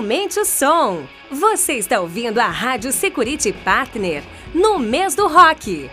Aumente o som. Você está ouvindo a Rádio Security Partner no mês do rock.